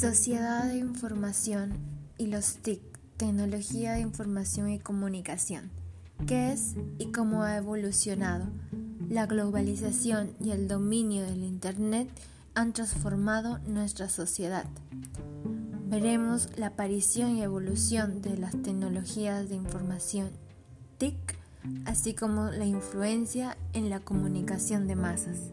Sociedad de Información y los TIC, Tecnología de Información y Comunicación. ¿Qué es y cómo ha evolucionado? La globalización y el dominio del Internet han transformado nuestra sociedad. Veremos la aparición y evolución de las tecnologías de información TIC, así como la influencia en la comunicación de masas.